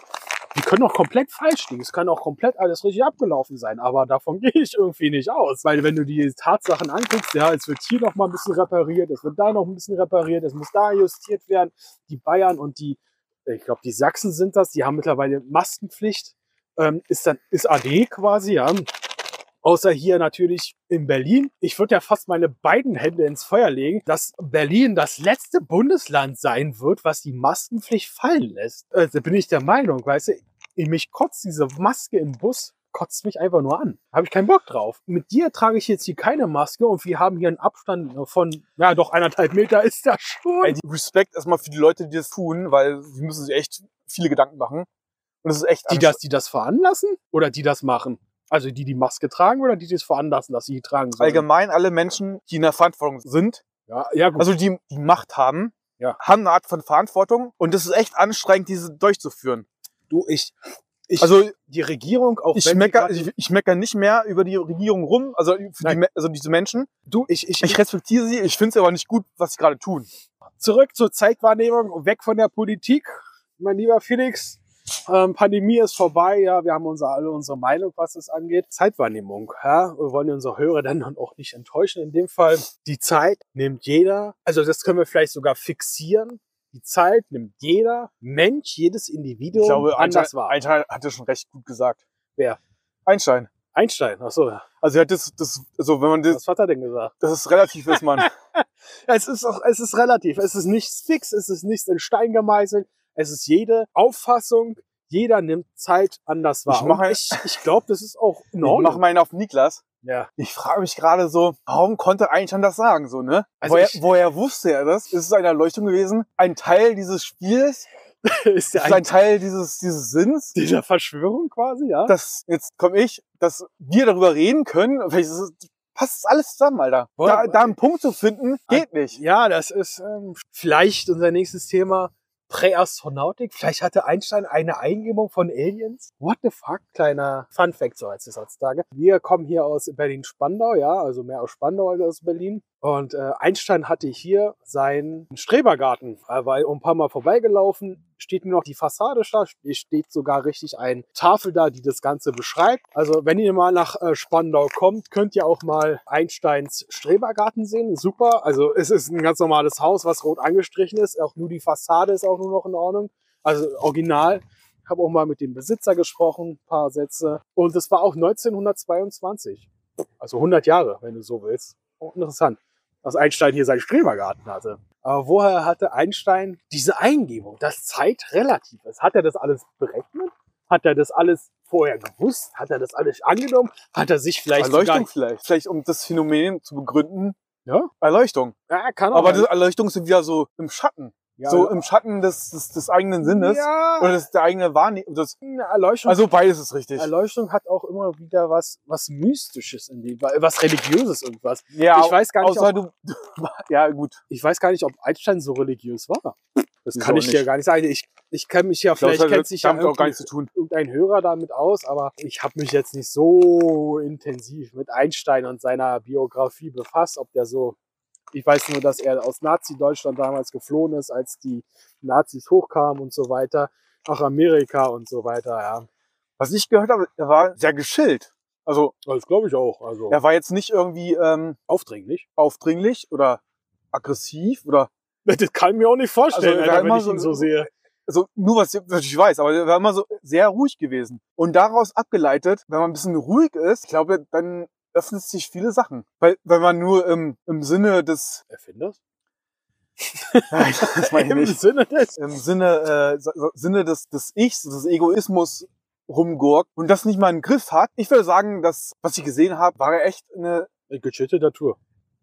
Die können auch komplett falsch liegen. Es kann auch komplett alles richtig abgelaufen sein. Aber davon gehe ich irgendwie nicht aus. Weil wenn du die Tatsachen anguckst, ja, es wird hier noch mal ein bisschen repariert, es wird da noch ein bisschen repariert, es muss da justiert werden. Die Bayern und die, ich glaube, die Sachsen sind das, die haben mittlerweile Maskenpflicht. Ähm, ist dann, ist AD quasi, ja. Außer hier natürlich in Berlin. Ich würde ja fast meine beiden Hände ins Feuer legen, dass Berlin das letzte Bundesland sein wird, was die Maskenpflicht fallen lässt. Da bin ich der Meinung, weißt du, ich mich kotzt diese Maske im Bus, kotzt mich einfach nur an. Habe ich keinen Bock drauf. Mit dir trage ich jetzt hier keine Maske und wir haben hier einen Abstand von, ja doch, eineinhalb Meter ist das schon. Ey, Respekt erstmal für die Leute, die das tun, weil sie müssen sich echt viele Gedanken machen. Und es ist echt die das, die das veranlassen oder die das machen? Also die die Maske tragen oder die das veranlassen, dass sie die tragen sollen? allgemein alle Menschen, die in der Verantwortung sind, Ja, ja gut. also die die Macht haben, Ja. haben eine Art von Verantwortung und es ist echt anstrengend, diese durchzuführen. du, ich, ich, Also die Regierung, auch ich mecker, ich, ich mecker nicht mehr über die Regierung rum, also die, also diese Menschen. du, ich, ich, Ich respektiere sie, ich finde es aber nicht gut, was sie gerade tun. zurück zur Zeitwahrnehmung, weg von der Politik, mein lieber Felix. Ähm, Pandemie ist vorbei, ja, wir haben unser, alle unsere Meinung, was es angeht. Zeitwahrnehmung, ja, wir wollen unsere Hörer dann auch nicht enttäuschen. In dem Fall, die Zeit nimmt jeder, also das können wir vielleicht sogar fixieren. Die Zeit nimmt jeder Mensch, jedes Individuum Ich glaube, anders Einstein, wahr. Einstein hat das schon recht gut gesagt. Wer? Einstein. Einstein, ach so. Also ja, das, das, also wenn man das, Was hat er denn gesagt? das ist relativ ist, man. Es ist auch, es ist relativ. Es ist nichts fix, es ist nichts in Stein gemeißelt. Es ist jede Auffassung. Jeder nimmt Zeit anders wahr. Ich mache- ich, ich glaube, das ist auch in Ich Ordnung. mache meinen auf Niklas. Ja. Ich frage mich gerade so, warum konnte Einstein das sagen, so, ne? Also woher, ich- woher wusste er das? Ist es eine Erleuchtung gewesen? Ein Teil dieses Spiels? ist Ist der es ein Teil dieses, dieses Sinns? dieser Verschwörung quasi, ja? dass jetzt komme ich, dass wir darüber reden können. Vielleicht ist es, passt alles zusammen, Alter. Da, da einen Punkt zu finden, geht nicht. Ja, das ist ähm, vielleicht unser nächstes Thema. Präastronautik. Vielleicht hatte Einstein eine Eingebung von Aliens. What the fuck? Kleiner Fun Fact so als es heutzutage. Wir kommen hier aus Berlin-Spandau, ja, also mehr aus Spandau als aus Berlin. Und äh, Einstein hatte hier seinen Strebergarten. Er war ein paar Mal vorbeigelaufen. Steht nur noch die Fassade da. Steht sogar richtig eine Tafel da, die das Ganze beschreibt. Also wenn ihr mal nach äh, Spandau kommt, könnt ihr auch mal Einsteins Strebergarten sehen. Super. Also es ist ein ganz normales Haus, was rot angestrichen ist. Auch nur die Fassade ist auch nur noch in Ordnung. Also original. Ich habe auch mal mit dem Besitzer gesprochen, ein paar Sätze. Und es war auch 1922. Also 100 Jahre, wenn du so willst. Interessant, dass Einstein hier seinen Strebergarten hatte. Aber woher hatte Einstein diese Eingebung, dass Zeit relativ ist? Hat er das alles berechnet? Hat er das alles vorher gewusst? Hat er das alles angenommen? Hat er sich vielleicht Erleuchtung vielleicht. Vielleicht, um das Phänomen zu begründen. Ja. Erleuchtung. Ja, kann auch Aber sein. diese Erleuchtung sind wieder so im Schatten. Ja, so im Schatten des, des, des eigenen Sinnes. ja, Oder des, der eigenen Wahrnehmung. Das, eine Erleuchtung also beides ist richtig. Erleuchtung hat auch immer wieder was, was Mystisches in dem, was Religiöses irgendwas. Ja, ich weiß gar nicht, ob, du, ja gut. ich weiß gar nicht, ob Einstein so religiös war. Das kann ich dir gar nicht sagen. Ich, ich kenne mich ja, vielleicht kennt sich ja auch gar nichts zu tun. irgendein Hörer damit aus, aber ich habe mich jetzt nicht so intensiv mit Einstein und seiner Biografie befasst, ob der so. Ich weiß nur, dass er aus Nazi-Deutschland damals geflohen ist, als die Nazis hochkamen und so weiter. Nach Amerika und so weiter, ja. Was ich gehört habe, er war sehr geschillt. Also Das glaube ich auch. Also er war jetzt nicht irgendwie ähm, aufdringlich. aufdringlich oder aggressiv oder Das kann ich mir auch nicht vorstellen, Also, er Alter, wenn ich ihn so- so sehe. also nur was ich natürlich weiß, aber er war immer so sehr ruhig gewesen. Und daraus abgeleitet, wenn man ein bisschen ruhig ist, ich glaube, dann öffnen sich viele Sachen. Weil wenn man nur im, im Sinne des Erfinders? Nein, das meine ich Im. Sinne des. Im Sinne, äh, so- Sinne des, des Ichs, des Egoismus rumgurkt und das nicht mal einen Griff hat. Ich würde sagen, dass, was ich gesehen habe, war er echt eine, Gechillte Natur.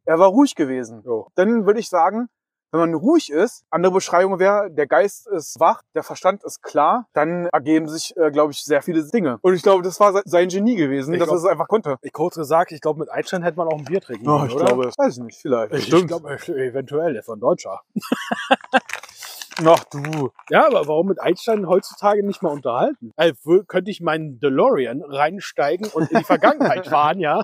er war ruhig gewesen. Jo. Dann würde ich sagen, wenn man ruhig ist, andere Beschreibung wäre, der Geist ist wach, der Verstand ist klar, dann ergeben sich, äh, glaube ich, sehr viele Dinge. Und ich glaube, das war se- sein Genie gewesen, Ich dass er glaub- es einfach konnte. Ich kurz gesagt, ich glaube, mit Einstein hätte man auch ein Bier trinken Oh, können, ich oder? glaube, weiß ich nicht, vielleicht. Ich, ich glaube, eventuell, der ist ein Deutscher. Ach du. Ja, aber warum mit Einstein heutzutage nicht mal unterhalten? Also, könnte ich meinen DeLorean reinsteigen und in die Vergangenheit fahren, ja?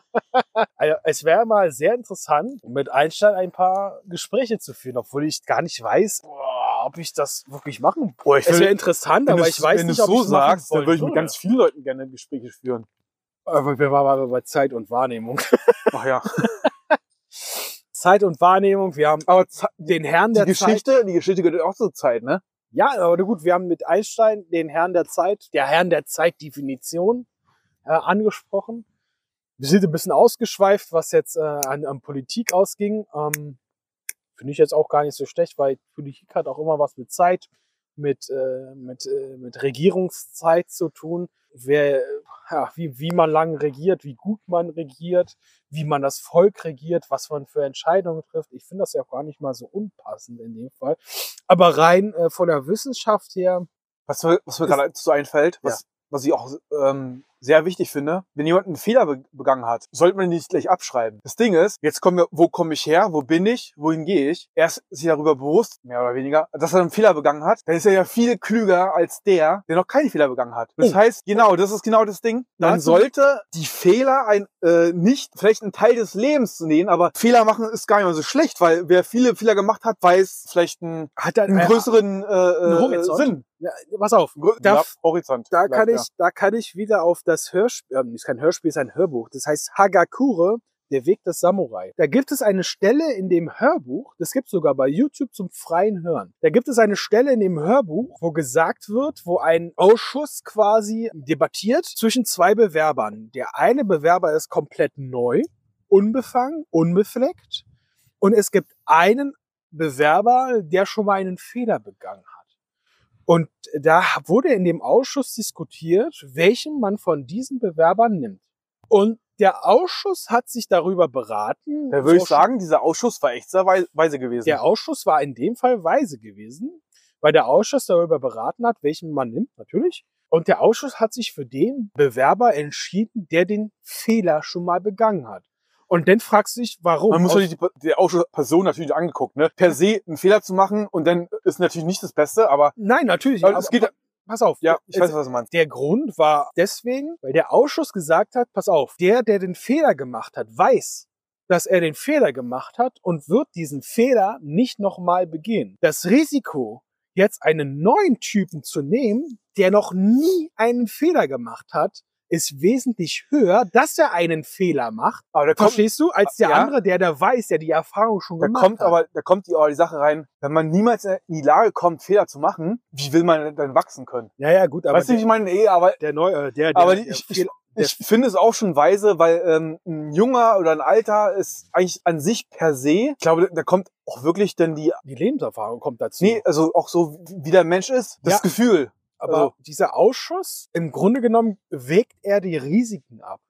Also, es wäre mal sehr interessant, mit Einstein ein paar Gespräche zu führen, obwohl ich gar nicht weiß, boah, ob ich das wirklich machen Boah, ich Es wäre interessant, aber ich weiß wenn nicht, du ob so ich sagst, dann würde ich mit ganz vielen Leuten gerne Gespräche führen. Aber wir waren aber bei Zeit und Wahrnehmung. Ach ja. Zeit und Wahrnehmung, wir haben Aber den Herrn die der Zeit. Geschichte, die Geschichte gehört auch zur Zeit, ne? Ja, aber gut, wir haben mit Einstein den Herrn der Zeit, der Herrn der Zeitdefinition äh, angesprochen. Wir sind ein bisschen ausgeschweift, was jetzt äh, an, an Politik ausging. Ähm, Finde ich jetzt auch gar nicht so schlecht, weil Politik hat auch immer was mit Zeit, mit, äh, mit, äh, mit Regierungszeit zu tun. Wer, ja, wie, wie man lang regiert, wie gut man regiert, wie man das Volk regiert, was man für Entscheidungen trifft. Ich finde das ja auch gar nicht mal so unpassend in dem Fall. Aber rein äh, von der Wissenschaft her, Was mir, was mir gerade so einfällt, was, was ich auch ähm, sehr wichtig finde, wenn jemand einen Fehler be begangen hat, sollte man ihn nicht gleich abschreiben. Das Ding ist, jetzt kommen wir, wo komme ich her, wo bin ich, wohin gehe ich? Er ist sich darüber bewusst, mehr oder weniger, dass er einen Fehler begangen hat. Dann ist er ja viel klüger als der, der noch keinen Fehler begangen hat. Das Oh. heißt, genau, das ist genau das Ding. Man Dazu- sollte die Fehler ein, äh, nicht vielleicht einen Teil des Lebens zu nehmen, aber Fehler machen ist gar nicht mal so schlecht, weil wer viele Fehler gemacht hat, weiß vielleicht einen, hat einen größeren äh, äh, Horizont. Sinn. Ja, pass auf, da, ja, Horizont. da kann ich, ja. da kann ich wieder auf das Hörspiel, ähm, ist kein Hörspiel, ist ein Hörbuch. Das heißt Hagakure, Der Weg des Samurai. Da gibt es eine Stelle in dem Hörbuch, das gibt es sogar bei YouTube zum freien Hören. Da gibt es eine Stelle in dem Hörbuch, wo gesagt wird, wo ein Ausschuss quasi debattiert zwischen zwei Bewerbern. Der eine Bewerber ist komplett neu, unbefangen, unbefleckt. Und es gibt einen Bewerber, der schon mal einen Fehler begangen hat. Und da wurde in dem Ausschuss diskutiert, welchen man von diesen Bewerbern nimmt. Und der Ausschuss hat sich darüber beraten. Da würde ich sagen, dieser Ausschuss war echt sehr wei- weise gewesen. Der Ausschuss war in dem Fall weise gewesen, weil der Ausschuss darüber beraten hat, welchen man nimmt, natürlich. Und der Ausschuss hat sich für den Bewerber entschieden, der den Fehler schon mal begangen hat. Und dann fragst du dich, warum? Man muss natürlich die, die Ausschussperson natürlich angeguckt, ne? Per se einen Fehler zu machen und dann ist natürlich nicht das Beste, aber, Nein, natürlich. aber es geht, pass auf. ja, ich weiß, was du meinst. Der Grund war deswegen, weil der Ausschuss gesagt hat, pass auf, der, der den Fehler gemacht hat, weiß, dass er den Fehler gemacht hat und wird diesen Fehler nicht nochmal begehen. Das Risiko, jetzt einen neuen Typen zu nehmen, der noch nie einen Fehler gemacht hat, ist wesentlich höher, dass er einen Fehler macht. Aber da kommt, Verstehst du? Als der Ja. andere, der da weiß, der die Erfahrung schon da gemacht kommt hat. aber, da kommt die, aber die Sache rein, wenn man niemals in die Lage kommt, Fehler zu machen, wie will man dann wachsen können? ja, ja, gut, aber weißt du, ich meine? Nee, aber der neue, der, der, Aber der, ich- Fehl- ich finde es auch schon weise, weil ähm, ein junger oder ein Alter ist eigentlich an sich per se, ich glaube, da kommt auch wirklich dann die, die Lebenserfahrung kommt dazu. nee, also auch so, wie der Mensch ist, das Ja. Gefühl. Aber Also- dieser Ausschuss, im Grunde genommen, wägt er die Risiken ab.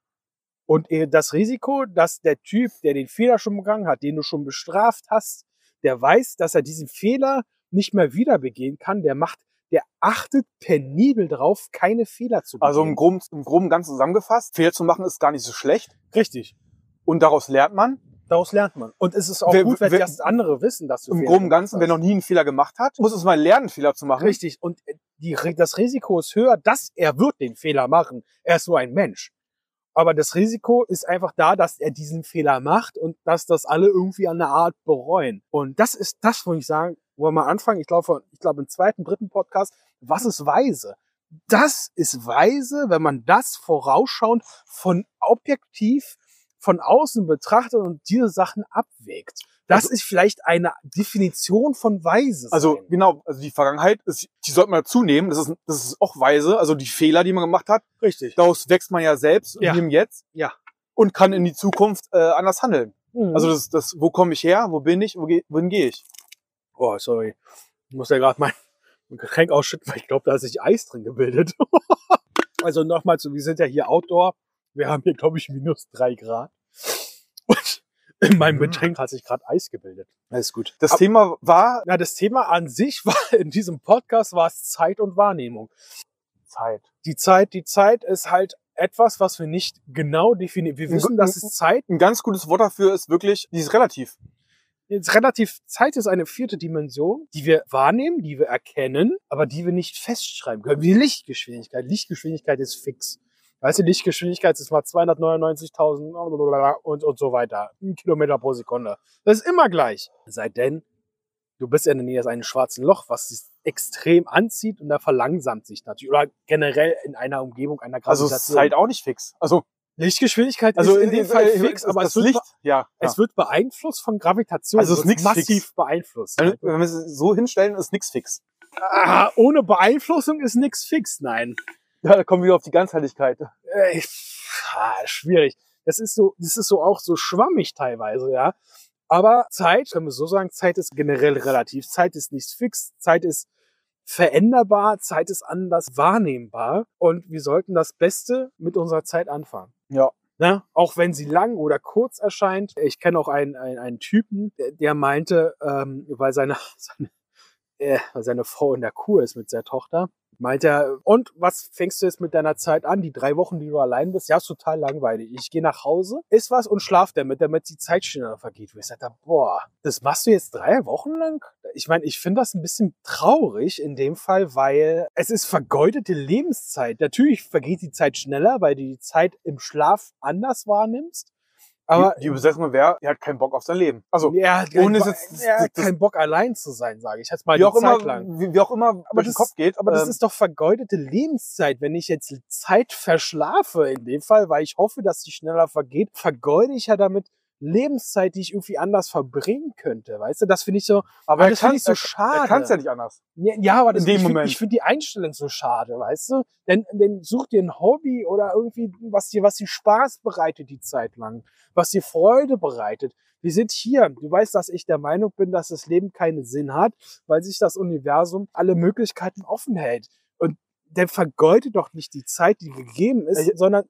Und das Risiko, dass der Typ, der den Fehler schon begangen hat, den du schon bestraft hast, der weiß, dass er diesen Fehler nicht mehr wieder begehen kann, der macht, der achtet penibel drauf, keine Fehler zu begehen. Also im Groben, im Groben ganz zusammengefasst, Fehler zu machen ist gar nicht so schlecht Richtig. und daraus lernt man. Daraus lernt man. Und es ist auch Wer- gut, wenn wer- das andere wissen, dass du Im Groben Ganzen, wer noch nie einen Fehler gemacht hat, muss es mal lernen, Fehler zu machen. Richtig. Und äh, die, das Risiko ist höher, dass er wird den Fehler machen. Er ist so ein Mensch. Aber das Risiko ist einfach da, dass er diesen Fehler macht und dass das alle irgendwie an der Art bereuen. Und das ist das, wo ich sagen, wo wir mal anfangen, ich glaube, ich glaube im zweiten, dritten Podcast, was ist weise? Das ist weise, wenn man das vorausschauend von objektiv von außen betrachtet und diese Sachen abwägt. Das Also- ist vielleicht eine Definition von weise. Also sein. genau, also die Vergangenheit, ist, die sollte man dazu nehmen. Das ist, das ist auch weise. Also die Fehler, die man gemacht hat, richtig. daraus wächst man ja selbst Ja. und im Jetzt. Ja. Und kann in die Zukunft äh, anders handeln. Mhm. Also das, das, wo komme ich her, wo bin ich, wo geh, wohin gehe ich? Oh, sorry. Ich muss ja gerade mein Getränk ausschütten, weil ich glaube, da hat sich Eis drin gebildet. also nochmal zu, wir sind ja hier Outdoor. Wir haben hier, glaube ich, minus drei Grad. In meinem Mhm. Getränk hat sich gerade Eis gebildet. Alles gut. Das Ab- Thema war Na, das Thema an sich war in diesem Podcast war es Zeit und Wahrnehmung. Zeit. Die Zeit, die Zeit ist halt etwas, was wir nicht genau definieren. Wir wissen, dass es Zeit Ein ganz gutes Wort dafür ist wirklich, die ist relativ. Jetzt relativ, Zeit ist eine vierte Dimension, die wir wahrnehmen, die wir erkennen, aber die wir nicht festschreiben können. Wie Lichtgeschwindigkeit. Lichtgeschwindigkeit ist fix. Weißt du, Lichtgeschwindigkeit ist mal 299.000 und, und so weiter. Kilometer pro Sekunde. Das ist immer gleich. Sei denn, du bist in der Nähe eines schwarzen Loch, was sich extrem anzieht und da verlangsamt sich natürlich. Oder generell in einer Umgebung einer Also Gravitation. ist Zeit auch nicht fix. Also, Lichtgeschwindigkeit also ist in dem Fall fix, aber das es wird, Licht, ja. es ja. wird beeinflusst von Gravitation. Also es ist massiv fix. beeinflusst. Wenn wenn wir es so hinstellen, ist nichts fix. Ah, ohne Beeinflussung ist nichts fix, nein. Ja, da kommen wir auf die Ganzheitlichkeit. Äh, schwierig. Das ist so, das ist so auch so schwammig teilweise, ja. Aber Zeit, können wir so sagen, Zeit ist generell relativ. Zeit ist nicht fix. Zeit ist veränderbar. Zeit ist anders wahrnehmbar. Und wir sollten das Beste mit unserer Zeit anfangen. Ja. Ne? Auch wenn sie lang oder kurz erscheint. Ich kenne auch einen, einen, einen Typen, der, der meinte, ähm, weil seine, seine, äh, seine Frau in der Kur ist mit seiner Tochter, meint er, und was fängst du jetzt mit deiner Zeit an? Die drei Wochen, die du allein bist? Ja, ist total langweilig. Ich gehe nach Hause, iss was und schlaf damit, damit die Zeit schneller vergeht. Wo ich sage, boah, das machst du jetzt drei Wochen lang? Ich meine, ich finde das ein bisschen traurig in dem Fall, weil es ist vergeudete Lebenszeit. Natürlich vergeht die Zeit schneller, weil du die Zeit im Schlaf anders wahrnimmst. Aber die, die Besetzung wäre, die hat keinen Bock auf sein Leben. Also, er hat, ohne keinen jetzt- er hat das- keinen Bock allein zu sein, sage ich jetzt mal wie auch immer, Zeit lang. wie, wie auch immer Aber durch den das, Kopf geht. aber das ähm, ist doch vergeudete Lebenszeit. Wenn ich jetzt Zeit verschlafe in dem Fall, weil ich hoffe, dass sie schneller vergeht, vergeude ich ja damit Lebenszeit, die ich irgendwie anders verbringen könnte. Weißt du, das finde ich so, aber ah, das finde ich so er, schade. Er kann es ja nicht anders. Ja, ja, aber das, In dem ich find- finde die Einstellung so schade, weißt du? Denn, denn such dir ein Hobby oder irgendwie, was dir, was dir Spaß bereitet die Zeit lang, was dir Freude bereitet. Wir sind hier. Du weißt, dass ich der Meinung bin, dass das Leben keinen Sinn hat, weil sich das Universum alle Möglichkeiten offen hält. Und der vergeudet doch nicht die Zeit, die gegeben ist, sondern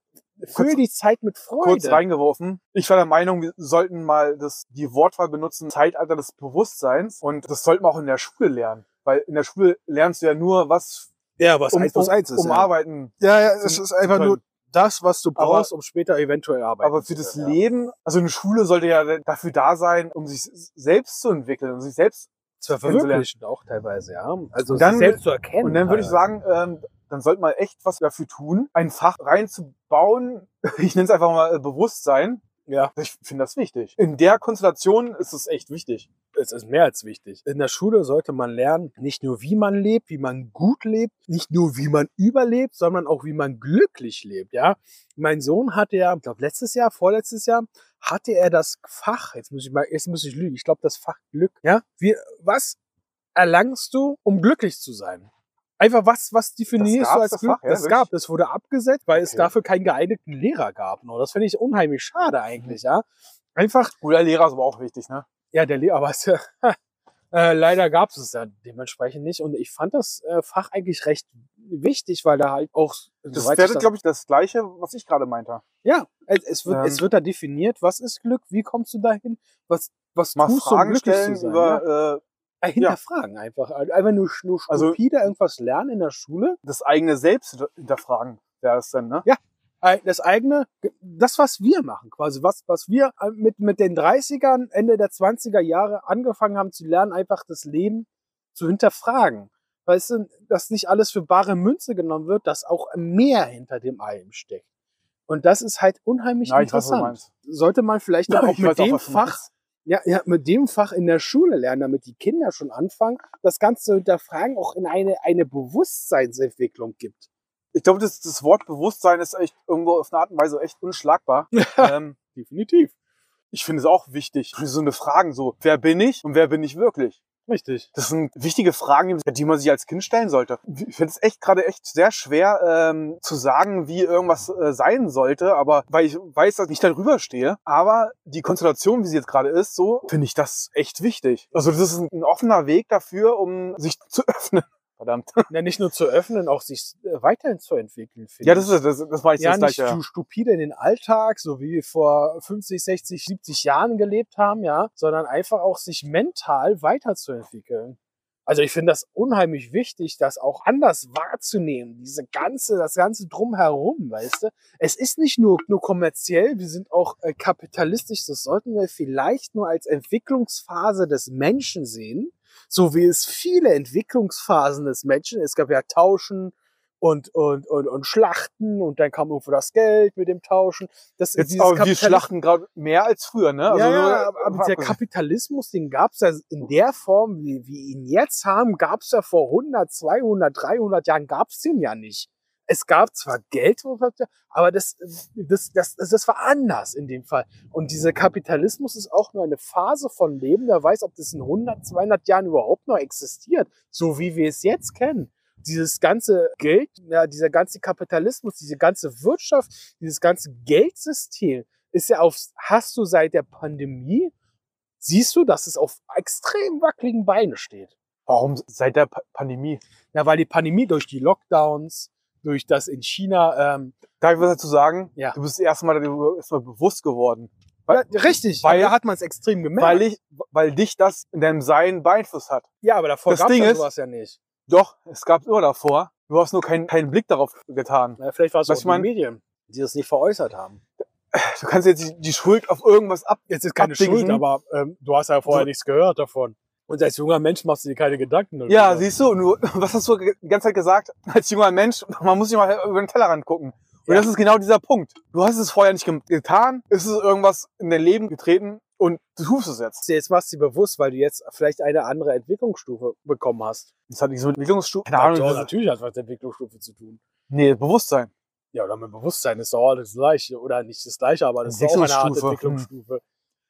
füll kurz- die Zeit mit Freude. Kurz reingeworfen. Ich war der Meinung, wir sollten mal das, die Wortwahl benutzen, Zeitalter des Bewusstseins. Und das sollten wir auch in der Schule lernen. Weil in der Schule lernst du ja nur, was ja, was um, eins plus um, eins ist. um ja. Arbeiten. ja, ja, es ist einfach nur das, was du Aber- brauchst, um später eventuell arbeiten Aber für das ja. Leben, also eine Schule sollte ja dafür da sein, um sich selbst zu entwickeln, um sich selbst zu verwirklichen auch teilweise, ja. Also dann- sich selbst zu erkennen. Und dann würde ich sagen, ähm, dann sollte man echt was dafür tun, ein Fach reinzubauen. Ich nenne es einfach mal äh, Bewusstsein. ja, Ich finde das wichtig. In der Konstellation ist es echt wichtig. es ist mehr als wichtig. In der Schule sollte man lernen, nicht nur wie man lebt, wie man gut lebt, nicht nur wie man überlebt, sondern auch wie man glücklich lebt, ja. Mein Sohn hatte ja, ich glaube letztes Jahr, vorletztes Jahr, hatte er das Fach, jetzt muss ich mal, jetzt muss ich lügen, ich glaube das Fach Glück, ja. Wie, was erlangst du, um glücklich zu sein? Einfach was, was definierst du als das Glück? Fach, ja, das wirklich? gab, das wurde abgesetzt, weil es Okay. dafür keinen geeigneten Lehrer gab. Und das finde ich unheimlich schade eigentlich, ja. Einfach, Guter Lehrer ist aber auch wichtig, ne? ja, der Lehrer, aber es, äh, leider gab es es ja dementsprechend nicht. Und ich fand das äh, Fach eigentlich recht wichtig, weil da halt auch, Das wäre, glaube ich, das Gleiche, was ich gerade meinte. ja, es, es, wird, Ähm, es wird da definiert, was ist Glück, wie kommst du dahin, was, was Mal tust du, um Fragen glücklich stellen zu sein. ja? über äh, Äh, Hinterfragen einfach. Einfach nur, nur Also- stupide irgendwas lernen in der Schule. das eigene Selbst hinterfragen, wäre es dann, ne? Äh, Das eigene, das, was wir machen, quasi, was, was wir äh, mit, mit den 30ern, Ende der 20er Jahre angefangen haben zu lernen, einfach das Leben zu hinterfragen. Weißt du, dass nicht alles für bare Münze genommen wird, dass auch mehr hinter dem Ei steckt. Und das ist halt unheimlich Ja, weiß, du interessant. meinst. Sollte man vielleicht dann auch mit weiß auch, dem du Fach. Ja, ja, mit dem Fach in der Schule lernen, damit die Kinder schon anfangen, das Ganze zu hinterfragen, auch in eine, eine Bewusstseinsentwicklung gibt. Ich glaube, das, das Wort Bewusstsein ist echt irgendwo auf eine Art und Weise echt unschlagbar. ähm, Definitiv. ich finde es auch wichtig. So eine Fragen so, wer bin ich und wer bin ich wirklich? Richtig. Das sind wichtige Fragen, die man sich als Kind stellen sollte. Ich finde es echt gerade echt sehr schwer ähm, zu sagen, wie irgendwas äh, sein sollte, aber weil ich weiß, dass ich darüber stehe. Aber die Konstellation, wie sie jetzt gerade ist, so finde ich das echt wichtig. Also das ist ein, ein offener Weg dafür, um sich zu öffnen. Verdammt. Ja, nicht nur zu öffnen, auch sich äh, weiterhin zu entwickeln. finde Ja, das ich. ist das, das war jetzt ja das nicht zu stupide in den Alltag, so wie wir vor 50, 60, 70 Jahren gelebt haben, ja, sondern einfach auch sich mental weiterzuentwickeln. Also ich finde das unheimlich wichtig, das auch anders wahrzunehmen, diese ganze, das ganze drumherum, weißt du. Es ist nicht nur, nur kommerziell, wir sind auch äh, kapitalistisch, das sollten wir vielleicht nur als Entwicklungsphase des Menschen sehen, so wie es viele Entwicklungsphasen des Menschen, es gab ja Tauschen, und, und, und, und Schlachten und dann kam irgendwo das Geld mit dem Tauschen. Das, Jetzt aber wir schlachten gerade mehr als früher, ne? ja, ja, nur- aber, aber der Kapitalismus, den gab's ja in der Form, wie wir ihn jetzt haben, gab's ja vor 100, 200, 300 Jahren, gab's den ja nicht. Es gab zwar Geld, aber das, das, das, das, war anders in dem Fall. Und dieser Kapitalismus ist auch nur eine Phase von Leben, wer weiß, ob das in 100, 200 Jahren überhaupt noch existiert, so wie wir es jetzt kennen dieses ganze Geld, ja, dieser ganze Kapitalismus, diese ganze Wirtschaft, dieses ganze Geldsystem ist ja auf, hast du seit der Pandemie, siehst du, dass es auf extrem wackeligen Beinen steht. Warum seit der Pa- Pandemie? Ja, weil die Pandemie durch die Lockdowns, durch das in China, ähm, Darf ich was dazu sagen? Ja. Du bist erstmal erstmal bewusst geworden. ja, richtig, weil- weil da hat man es extrem gemerkt. Weil, ich, weil dich das in deinem Sein beeinflusst hat. ja, aber davor gab es sowas ja nicht. Doch, es gab immer davor. Du hast nur keinen, keinen Blick darauf getan. Ja, vielleicht war es auch die Medien, die das nicht veräußert haben. Du kannst jetzt die, die Schuld auf irgendwas ab. Jetzt ist keine Abdingen. Schuld, aber ähm, du hast ja vorher So. nichts gehört davon. Und als junger Mensch machst du dir keine Gedanken. darüber. Ja, siehst du, und du, was hast du die ganze Zeit gesagt? Als junger Mensch, man muss sich mal über den Tellerrand gucken. Und Ja. das ist genau dieser Punkt. Du hast es vorher nicht ge- getan, es ist irgendwas in dein Leben getreten und du tust es jetzt. Jetzt machst du dir bewusst, weil du jetzt vielleicht eine andere Entwicklungsstufe bekommen hast. Das hat nicht so mit Entwicklungsstufe. Keine Ahnung. Ja, natürlich hat es was mit Entwicklungsstufe zu tun. Nee, Bewusstsein. Ja, oder mit Bewusstsein ist doch alles das Gleiche. Oder nicht das Gleiche, aber das ist auch eine Art Entwicklungsstufe. Entwicklungsstufe.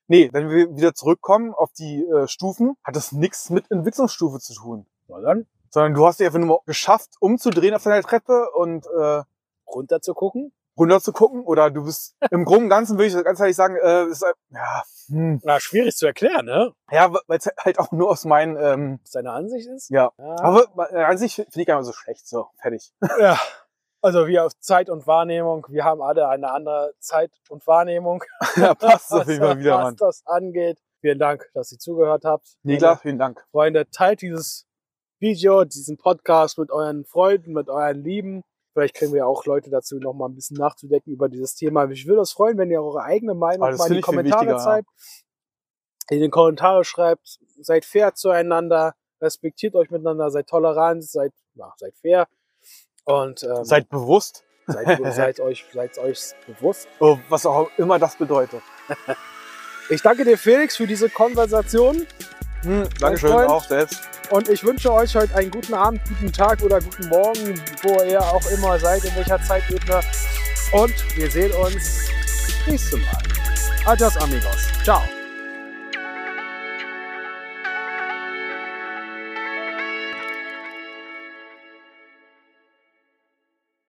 Nee, wenn wir wieder zurückkommen auf die äh, Stufen, hat das nichts mit Entwicklungsstufe zu tun. Na dann, Sondern du hast dich einfach nur geschafft, umzudrehen auf deiner Treppe und äh, runter zu gucken. runter zu gucken. Oder du bist im Groben und Ganzen, würde ich ganz ehrlich sagen, äh, ist, ein- ja, hm, Na, schwierig zu erklären, ne? ja weil es halt auch nur aus meinen, ähm, Was deine Ansicht ist. ja. Ja. Aber äh, an sich finde ich gar nicht so schlecht. So, fertig. ja. Also wir auf Zeit und Wahrnehmung, wir haben alle eine andere Zeit und Wahrnehmung, ja, passt was, jeden Fall wieder, was Mann. das angeht. Vielen Dank, dass ihr zugehört habt. Klar, vielen Dank. Freunde, teilt dieses Video, diesen Podcast mit euren Freunden, mit euren Lieben. Vielleicht kriegen wir auch Leute dazu, noch mal ein bisschen nachzudenken über dieses Thema. Ich würde uns freuen, wenn ihr eure eigene Meinung Ah, das mal in die Kommentare schreibt. In den Kommentare schreibt, seid fair zueinander, respektiert euch miteinander, seid tolerant, seid, ja, seid fair und ähm, Seid bewusst, seid, seid, euch, seid euch bewusst. oh, was auch immer das bedeutet. Ich danke dir, Felix, für diese Konversation. Hm, Dankeschön, auch selbst. Und ich wünsche euch heute einen guten Abend, guten Tag oder guten Morgen, wo ihr auch immer seid, in welcher Zeitebene. Und wir sehen uns nächstes Mal. Adios, amigos. Ciao.